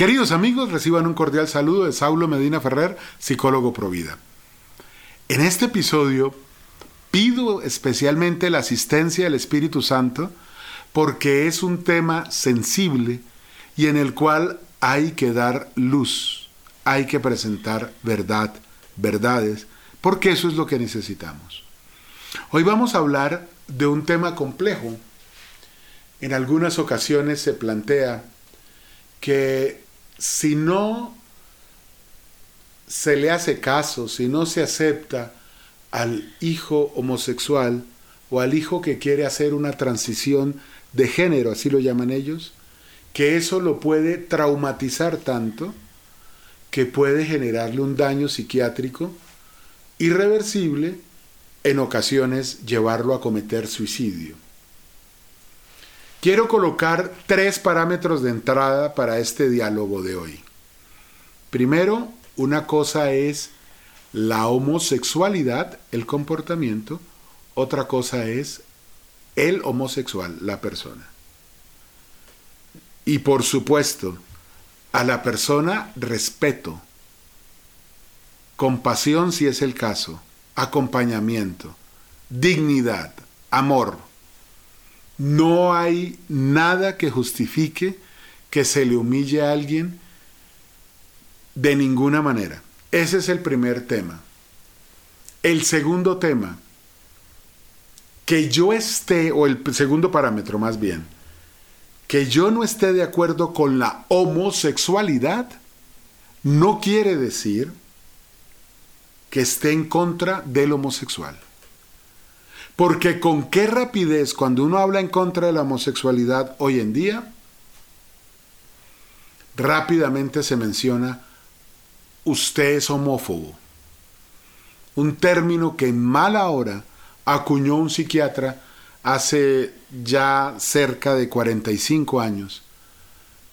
Queridos amigos, reciban un cordial saludo de Saulo Medina Ferrer, psicólogo Provida. En este episodio pido especialmente la asistencia del Espíritu Santo porque es un tema sensible y en el cual hay que dar luz, hay que presentar verdad, verdades, porque eso es lo que necesitamos. Hoy vamos a hablar de un tema complejo. En algunas ocasiones se plantea que si no se le hace caso, si no se acepta al hijo homosexual o al hijo que quiere hacer una transición de género, así lo llaman ellos, que eso lo puede traumatizar tanto que puede generarle un daño psiquiátrico irreversible, en ocasiones llevarlo a cometer suicidio. Quiero colocar tres parámetros de entrada para este diálogo de hoy. Primero, una cosa es la homosexualidad, el comportamiento, otra cosa es el homosexual, la persona. Y por supuesto, a la persona respeto, compasión si es el caso, acompañamiento, dignidad, amor. No hay nada que justifique que se le humille a alguien de ninguna manera. Ese es el primer tema. El segundo tema, que yo esté, o el segundo parámetro más bien, que yo no esté de acuerdo con la homosexualidad, no quiere decir que esté en contra del homosexual. Porque con qué rapidez cuando uno habla en contra de la homosexualidad hoy en día, rápidamente se menciona usted es homófobo. Un término que en mala hora acuñó un psiquiatra hace ya cerca de 45 años,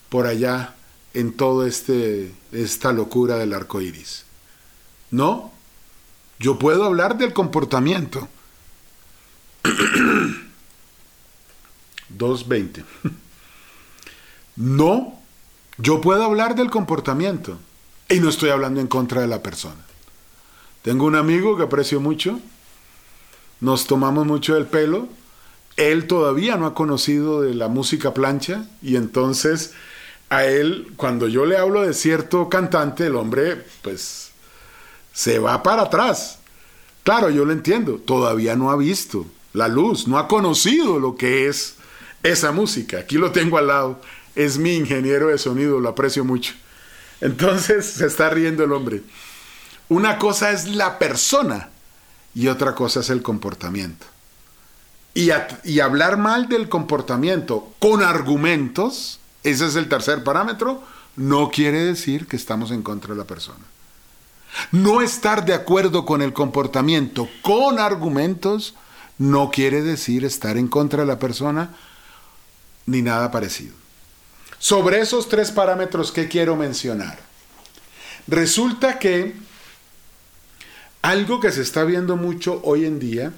por allá en toda este, esta locura del arco iris. No, yo puedo hablar del comportamiento. 2.20. No, yo puedo hablar del comportamiento. Y no estoy hablando en contra de la persona. Tengo un amigo que aprecio mucho. Nos tomamos mucho el pelo. Él todavía no ha conocido de la música plancha. Y entonces a él, cuando yo le hablo de cierto cantante, el hombre, pues se va para atrás. Claro, yo lo entiendo, todavía no ha visto la luz, no ha conocido lo que es esa música. Aquí lo tengo al lado, es mi ingeniero de sonido, lo aprecio mucho. Entonces se está riendo el hombre. Una cosa es la persona y otra cosa es el comportamiento. Y, y, hablar mal del comportamiento con argumentos, ese es el tercer parámetro, no quiere decir que estamos en contra de la persona. No estar de acuerdo con el comportamiento con argumentos no quiere decir estar en contra de la persona ni nada parecido. Sobre esos tres parámetros que quiero mencionar. Resulta que algo que se está viendo mucho hoy en día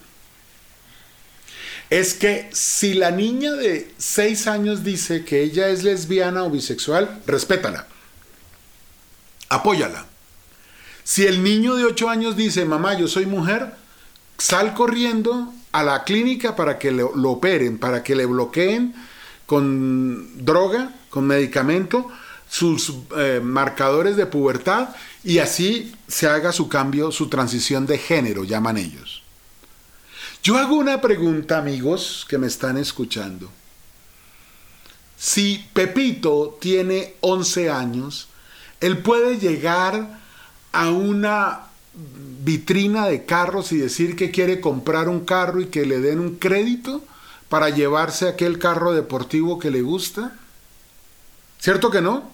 es que si la niña de 6 años dice que ella es lesbiana o bisexual, respétala, apóyala. Si el niño de 8 años dice, mamá, yo soy mujer, sal corriendo a la clínica para que lo, operen, para que le bloqueen con droga, con medicamento, sus eh, marcadores de pubertad y así se haga su cambio, su transición de género, llaman ellos. Yo hago una pregunta, amigos que me están escuchando. Si Pepito tiene 11 años, él puede llegar a una vitrina de carros y decir que quiere comprar un carro y que le den un crédito para llevarse aquel carro deportivo que le gusta? ¿Cierto que no?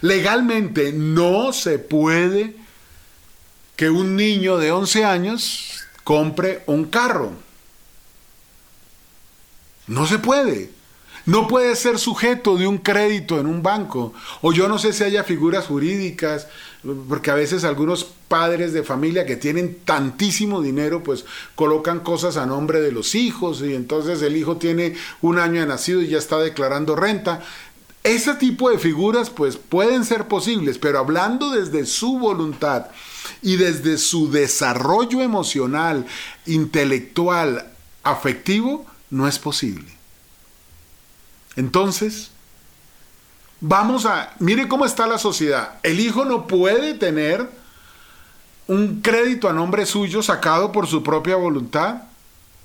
Legalmente no se puede que un niño de 11 años compre un carro. No se puede no puede ser sujeto de un crédito en un banco. O yo no sé si haya figuras jurídicas, porque a veces algunos padres de familia que tienen tantísimo dinero, pues colocan cosas a nombre de los hijos y entonces el hijo tiene un año de nacido y ya está declarando renta. ese tipo de figuras pues pueden ser posibles, pero hablando desde su voluntad y desde su desarrollo emocional, intelectual, afectivo, no es posible. Entonces, vamos a, mire cómo está la sociedad. El hijo no puede tener un crédito a nombre suyo sacado por su propia voluntad,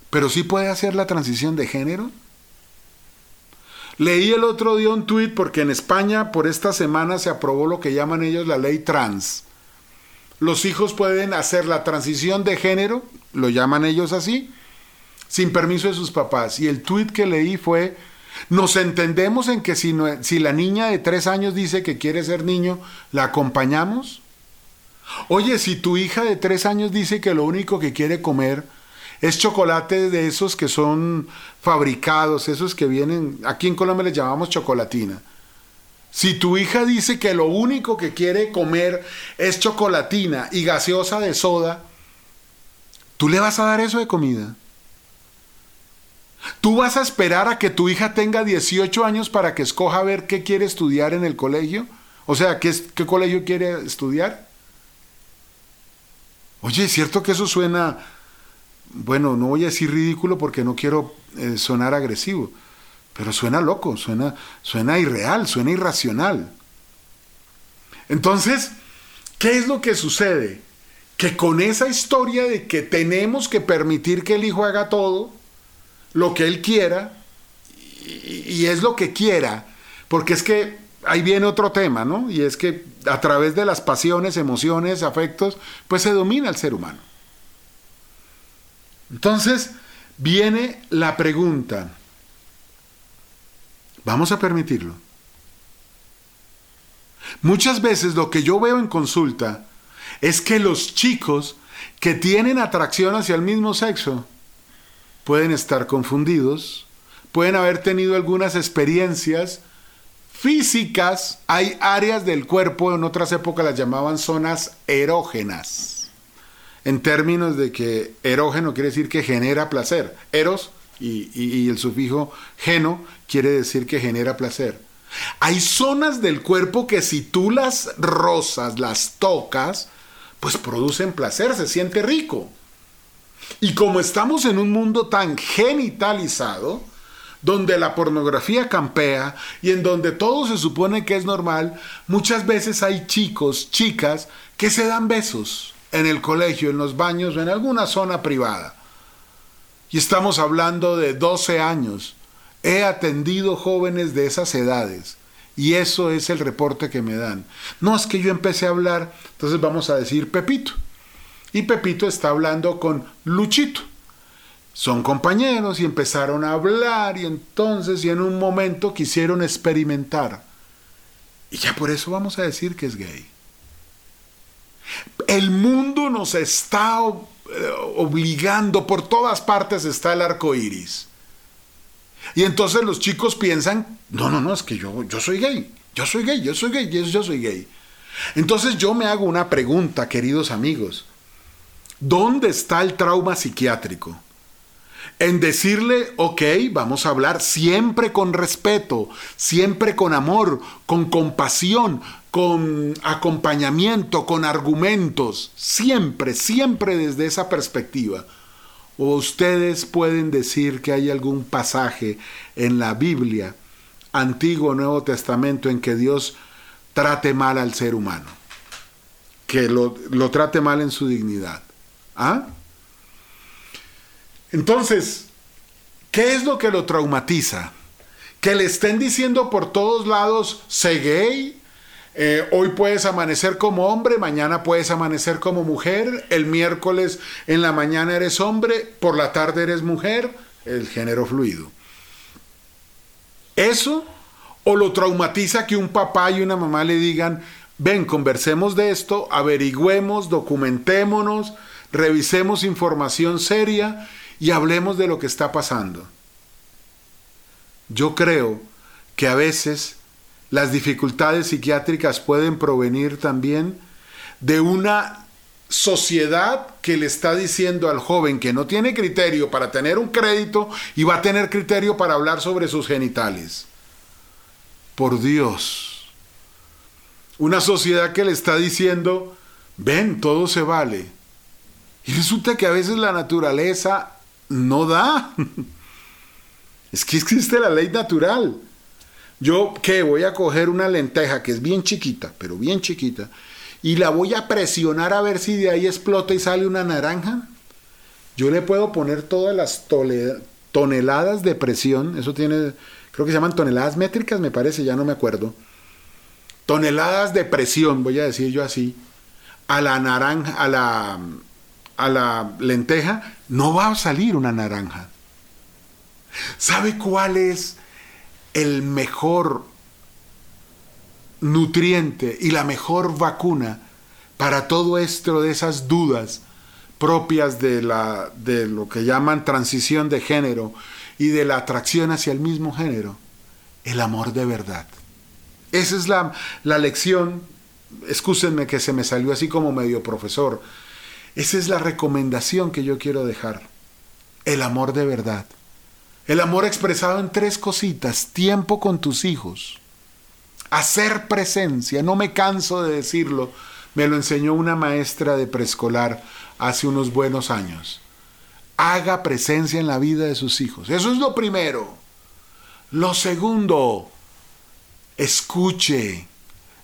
pero sí puede hacer la transición de género. Leí el otro día un tuit porque en España por esta semana se aprobó lo que llaman ellos la ley trans. Los hijos pueden hacer la transición de género, lo llaman ellos así, sin permiso de sus papás. Y el tuit que leí fue, nos entendemos en que si, la niña de tres años dice que quiere ser niño, ¿la acompañamos? Oye, si tu hija de tres años dice que lo único que quiere comer es chocolate de esos que son fabricados, esos que vienen, aquí en Colombia les llamamos chocolatina. Si tu hija dice que lo único que quiere comer es chocolatina y gaseosa de soda, ¿tú le vas a dar eso de comida? ¿Tú vas a esperar a que tu hija tenga 18 años para que escoja ver qué quiere estudiar en el colegio? O sea, ¿qué, qué colegio quiere estudiar? Oye, ¿es cierto que eso suena bueno, no voy a decir ridículo porque no quiero eh, sonar agresivo, pero suena loco, suena, suena irreal, suena irracional. Entonces, ¿qué es lo que sucede? Que con esa historia de que tenemos que permitir que el hijo haga todo, lo que él quiera, y, es lo que quiera, porque es que ahí viene otro tema, ¿no? Y es que a través de las pasiones, emociones, afectos, pues se domina el ser humano. Entonces, viene la pregunta, ¿vamos a permitirlo? Muchas veces lo que yo veo en consulta es que los chicos que tienen atracción hacia el mismo sexo pueden estar confundidos, pueden haber tenido algunas experiencias físicas, hay áreas del cuerpo, en otras épocas las llamaban zonas erógenas en términos de que erógeno quiere decir que genera placer. Eros y, el sufijo geno quiere decir que genera placer. Hay zonas del cuerpo que si tú las rozas, las tocas, pues producen placer, se siente rico. Y como estamos en un mundo tan genitalizado, donde la pornografía campea y en donde todo se supone que es normal, muchas veces hay chicos, chicas, que se dan besos en el colegio, en los baños o en alguna zona privada. Y estamos hablando de 12 años. He atendido jóvenes de esas edades. Y eso es el reporte que me dan. No es que yo empecé a hablar, entonces vamos a decir Pepito. Y Pepito está hablando con Luchito. Son compañeros y empezaron a hablar y entonces y en un momento quisieron experimentar. Y ya por eso vamos a decir que es gay. El mundo nos está eh, obligando, por todas partes está el arco iris. Y entonces los chicos piensan, no, no, no, es que yo, yo soy gay, yo soy gay, yo soy gay, yo, yo soy gay. Entonces yo me hago una pregunta, queridos amigos. ¿Dónde está el trauma psiquiátrico? En decirle, ok, vamos a hablar siempre con respeto, siempre con amor, con compasión, con acompañamiento, con argumentos, siempre, siempre desde esa perspectiva. O ustedes pueden decir que hay algún pasaje en la Biblia, Antiguo o Nuevo Testamento, en que Dios trate mal al ser humano, que lo, lo trate mal en su dignidad. ¿Ah? Entonces, ¿qué es lo que lo traumatiza? Que le estén diciendo por todos lados, sé gay, eh, hoy puedes amanecer como hombre, mañana puedes amanecer como mujer, el miércoles en la mañana eres hombre, por la tarde eres mujer, el género fluido. Eso o lo traumatiza que un papá y una mamá le digan, ven, conversemos de esto, averigüemos, documentémonos, revisemos información seria y hablemos de lo que está pasando. Yo creo que a veces las dificultades psiquiátricas pueden provenir también de una sociedad que le está diciendo al joven que no tiene criterio para tener un crédito y va a tener criterio para hablar sobre sus genitales. por Dios. Una sociedad que le está diciendo, ven, todo se vale. Y resulta que a veces la naturaleza no da. Es que existe la ley natural. Yo que voy a coger una lenteja que es bien chiquita, pero bien chiquita, y la voy a presionar a ver si de ahí explota y sale una naranja. Yo le puedo poner todas las toneladas de presión, eso tiene, creo que se llaman toneladas métricas, me parece, ya no me acuerdo. Toneladas de presión, voy a decir yo así, a la naranja, a la, a la lenteja, no va a salir una naranja. ¿Sabe cuál es el mejor nutriente y la mejor vacuna para todo esto de esas dudas propias de, la, de lo que llaman transición de género y de la atracción hacia el mismo género? El amor de verdad. Esa es la, la lección, excúsenme que se me salió así como medio profesor, esa es la recomendación que yo quiero dejar. El amor de verdad. El amor expresado en tres cositas. Tiempo con tus hijos. Hacer presencia. No me canso de decirlo. Me lo enseñó una maestra de preescolar hace unos buenos años. Haga presencia en la vida de sus hijos. Eso es lo primero. Lo segundo, escuche.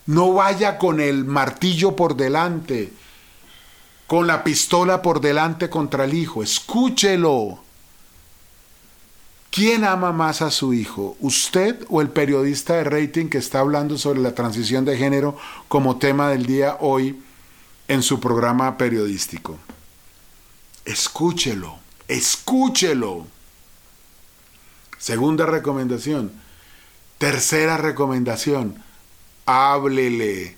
No vaya con el martillo por delante con la pistola por delante contra el hijo. Escúchelo. ¿Quién ama más a su hijo? ¿Usted o el periodista de rating que está hablando sobre la transición de género como tema del día hoy en su programa periodístico? Escúchelo, escúchelo. Segunda recomendación. Tercera recomendación. Háblele,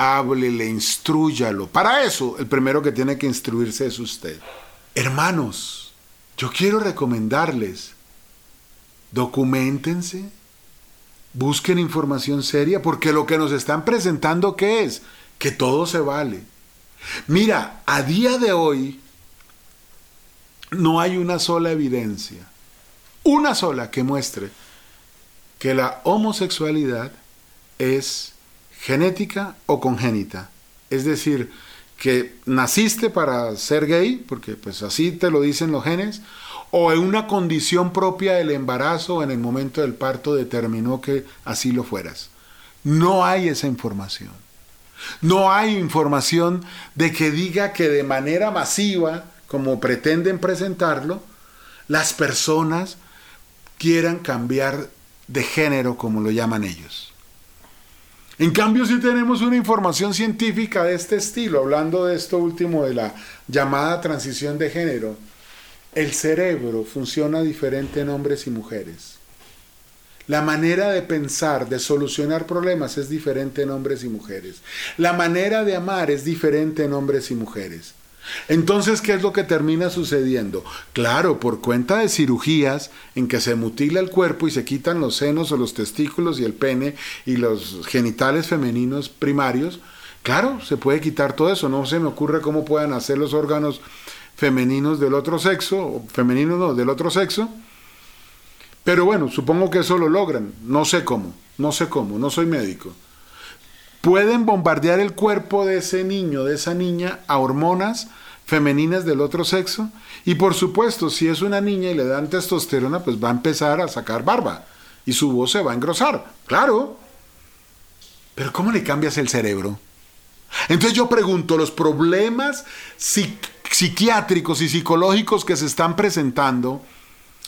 háblele, instruyalo. Para eso, el primero que tiene que instruirse es usted. Hermanos, yo quiero recomendarles, documentense, busquen información seria, porque lo que nos están presentando, ¿qué es? Que todo se vale. Mira, a día de hoy no hay una sola evidencia, una sola que muestre que la homosexualidad es genética o congénita. Es decir, que naciste para ser gay, porque pues así te lo dicen los genes, o en una condición propia del embarazo en el momento del parto determinó que así lo fueras. No hay esa información. No hay información de que diga que de manera masiva, como pretenden presentarlo, las personas quieran cambiar de género como lo llaman ellos. En cambio, si tenemos una información científica de este estilo, hablando de esto último de la llamada transición de género, el cerebro funciona diferente en hombres y mujeres. La manera de pensar, de solucionar problemas es diferente en hombres y mujeres. La manera de amar es diferente en hombres y mujeres. Entonces, ¿qué es lo que termina sucediendo? Claro, por cuenta de cirugías en que se mutila el cuerpo y se quitan los senos o los testículos y el pene y los genitales femeninos primarios, claro, se puede quitar todo eso. No se me ocurre cómo puedan hacer los órganos femeninos del otro sexo, femeninos no, del otro sexo. Pero bueno, supongo que eso lo logran. No sé cómo, no sé cómo, no soy médico pueden bombardear el cuerpo de ese niño, de esa niña, a hormonas femeninas del otro sexo. Y por supuesto, si es una niña y le dan testosterona, pues va a empezar a sacar barba y su voz se va a engrosar. Claro. Pero ¿cómo le cambias el cerebro? Entonces yo pregunto, los problemas psiquiátricos y psicológicos que se están presentando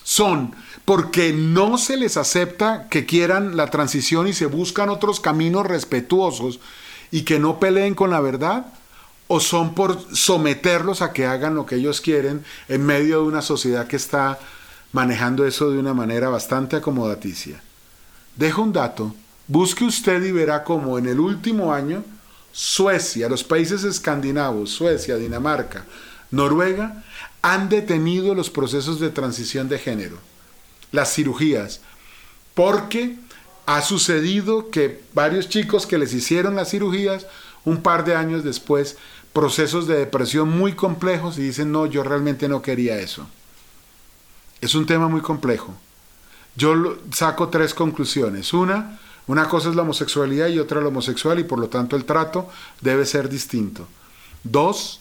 son porque no se les acepta que quieran la transición y se buscan otros caminos respetuosos y que no peleen con la verdad? ¿O son por someterlos a que hagan lo que ellos quieren en medio de una sociedad que está manejando eso de una manera bastante acomodaticia? Dejo un dato. Busque usted y verá cómo en el último año Suecia, los países escandinavos, Suecia, Dinamarca, Noruega, han detenido los procesos de transición de género las cirugías, porque ha sucedido que varios chicos que les hicieron las cirugías, un par de años después, procesos de depresión muy complejos y dicen, no, yo realmente no quería eso. Es un tema muy complejo. Yo saco tres conclusiones. Una, Una cosa es la homosexualidad y otra la homosexual y por lo tanto el trato debe ser distinto. Dos,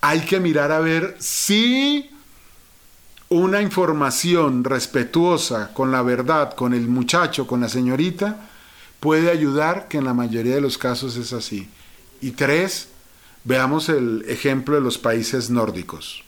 hay que mirar a ver si una información respetuosa con la verdad, con el muchacho, con la señorita, puede ayudar, que en la mayoría de los casos es así. Y tres, veamos el ejemplo de los países nórdicos.